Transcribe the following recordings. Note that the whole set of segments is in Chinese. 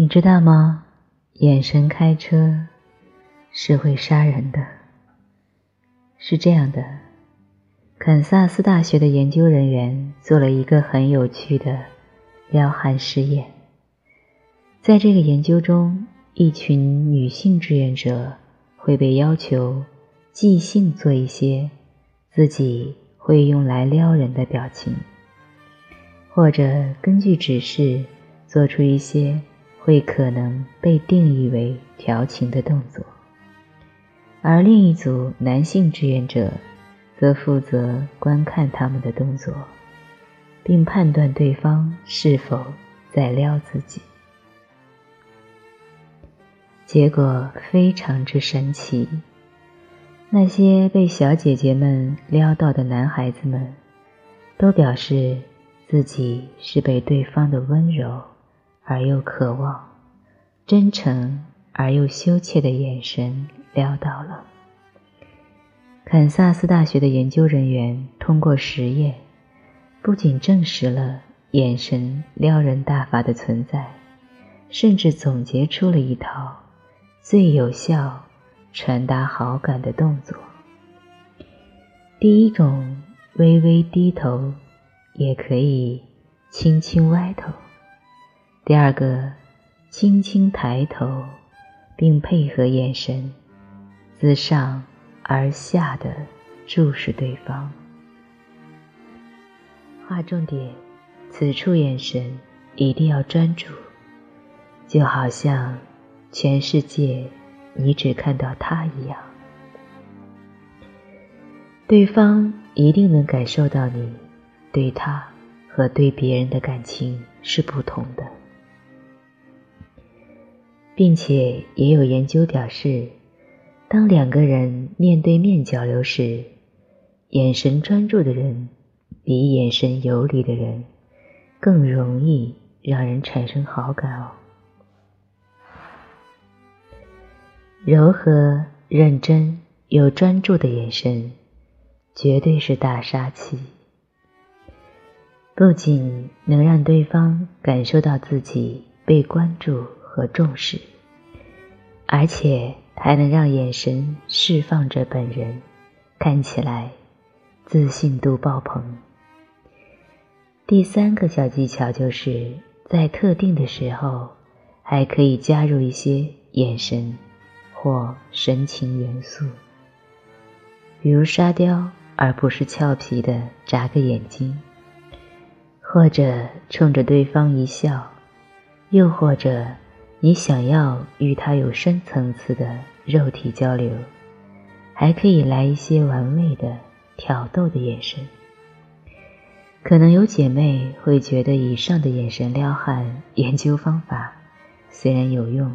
你知道吗？眼神开车是会杀人的。是这样的，堪萨斯大学的研究人员做了一个很有趣的撩汉实验。在这个研究中，一群女性志愿者会被要求即兴做一些自己会用来撩人的表情，或者根据指示做出一些。会可能被定义为调情的动作，而另一组男性志愿者则负责观看他们的动作，并判断对方是否在撩自己。结果非常之神奇，那些被小姐姐们撩到的男孩子们，都表示自己是被对方的温柔。而又渴望、真诚而又羞怯的眼神撩到了。堪萨斯大学的研究人员通过实验，不仅证实了眼神撩人大法的存在，甚至总结出了一套最有效传达好感的动作。第一种，微微低头，也可以轻轻歪头。第二个，轻轻抬头，并配合眼神，自上而下的注视对方。划重点，此处眼神一定要专注，就好像全世界你只看到他一样。对方一定能感受到你对他和对别人的感情是不同的。并且也有研究表示，当两个人面对面交流时，眼神专注的人比眼神游离的人更容易让人产生好感哦。柔和、认真又专注的眼神，绝对是大杀器，不仅能让对方感受到自己被关注。和重视，而且还能让眼神释放着本人，看起来自信度爆棚。第三个小技巧就是在特定的时候，还可以加入一些眼神或神情元素，比如沙雕，而不是俏皮的眨个眼睛，或者冲着对方一笑，又或者。你想要与他有深层次的肉体交流，还可以来一些玩味的、挑逗的眼神。可能有姐妹会觉得以上的眼神撩汉研究方法虽然有用，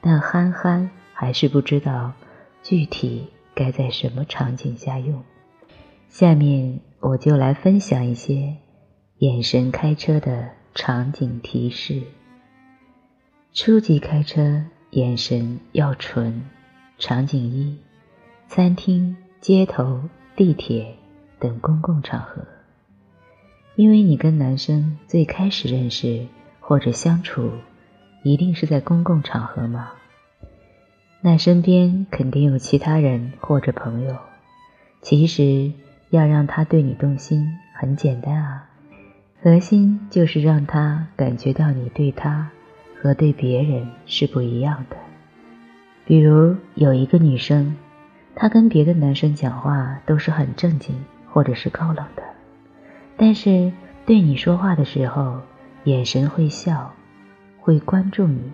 但憨憨还是不知道具体该在什么场景下用。下面我就来分享一些眼神开车的场景提示。初级开车，眼神要纯。场景一：餐厅、街头、地铁等公共场合。因为你跟男生最开始认识或者相处，一定是在公共场合嘛。那身边肯定有其他人或者朋友。其实要让他对你动心很简单啊，核心就是让他感觉到你对他。和对别人是不一样的。比如有一个女生，她跟别的男生讲话都是很正经或者是高冷的，但是对你说话的时候，眼神会笑，会关注你。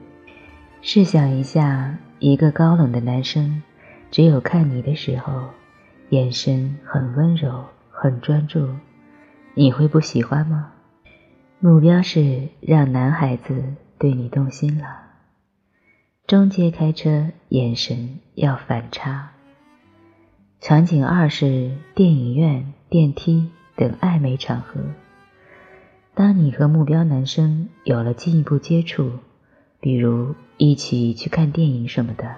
试想一下，一个高冷的男生，只有看你的时候，眼神很温柔、很专注，你会不喜欢吗？目标是让男孩子。对你动心了。中阶开车，眼神要反差。场景二是电影院、电梯等暧昧场合。当你和目标男生有了进一步接触，比如一起去看电影什么的，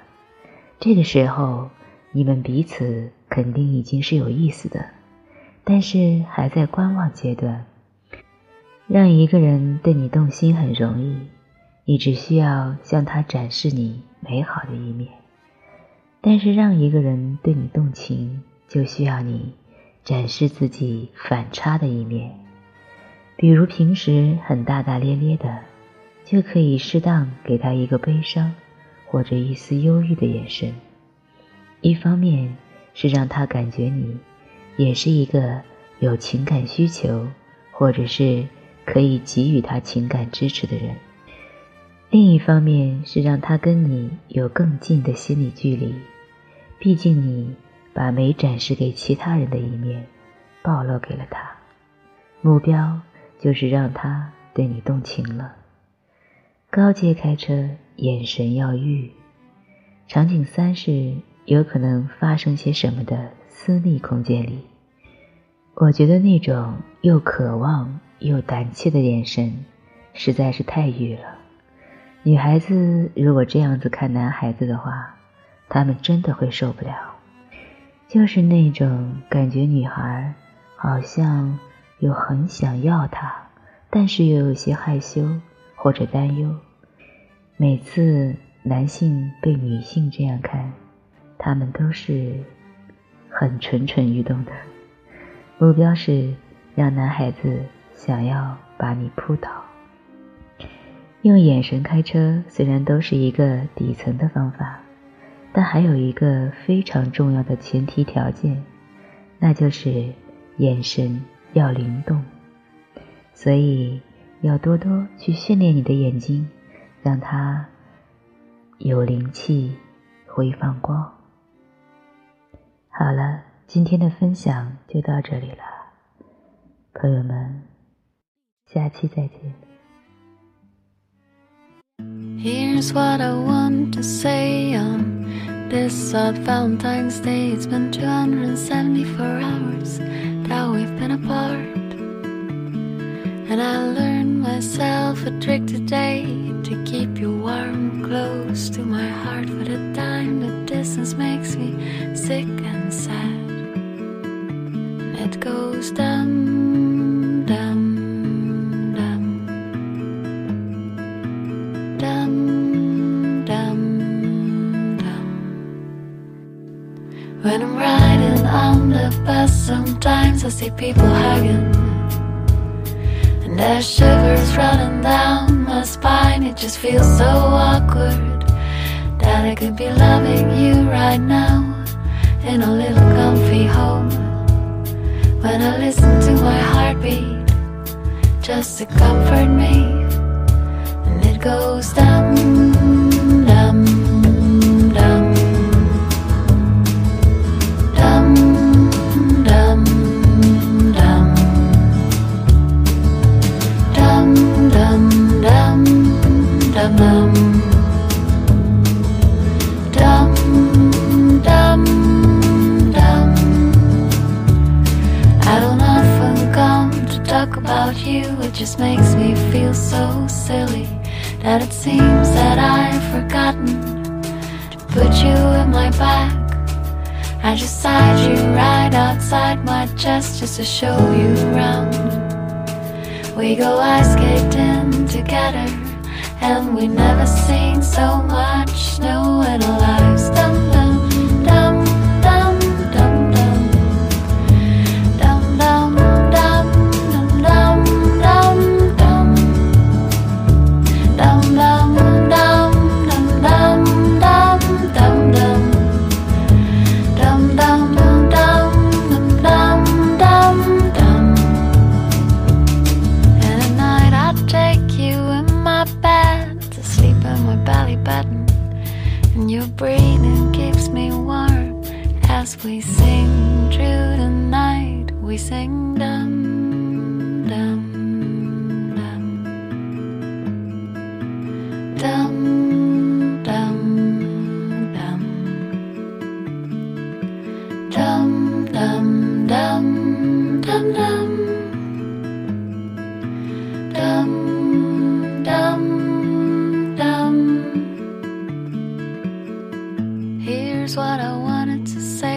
这个时候你们彼此肯定已经是有意思的，但是还在观望阶段。让一个人对你动心很容易。你只需要向他展示你美好的一面。但是让一个人对你动情，就需要你展示自己反差的一面。比如平时很大大咧咧的，就可以适当给他一个悲伤或者一丝忧郁的眼神。一方面是让他感觉你也是一个有情感需求，或者是可以给予他情感支持的人；另一方面是让他跟你有更近的心理距离。毕竟你把没展示给其他人的一面暴露给了他，目标就是让他对你动情了。高阶开车，眼神要欲。场景三是有可能发生些什么的私密空间里，我觉得那种又渴望又胆怯的眼神实在是太欲了。女孩子如果这样子看男孩子的话。他们真的会受不了，就是那种感觉，女孩好像又很想要他，但是又有些害羞或者担忧。每次男性被女性这样看，他们都是很蠢蠢欲动的，目标是让男孩子想要把你扑倒。用眼神开车虽然都是一个底层的方法。但还有一个非常重要的前提条件，那就是眼神要灵动。所以要多多去训练你的眼睛，让它有灵气，会放光。好了，今天的分享就到这里了，朋友们，下期再见。Here's what I want to say on This odd Valentine's Day, it's been 274 hours that we've been apart. And I learned myself a trick today to keep you warm close to my heart. For the time the distance makes me sick and sad. It goes dum When I'm riding on the bus, sometimes I see people hugging. And there's shivers running down my spine. It just feels so awkward that I could be loving you right now in a little comfy home. When I listen to my heartbeat just to comfort me, and it goes down. Just makes me feel so silly that it seems that I've forgotten to put you in my bag. I just side you right outside my chest just to show you around. We go ice skating together, and we never seen so much snow in our lives. we sing through the night, we sing dum dum dum dum dum dum dum dum dum dum dum. Here's what I wanted to say.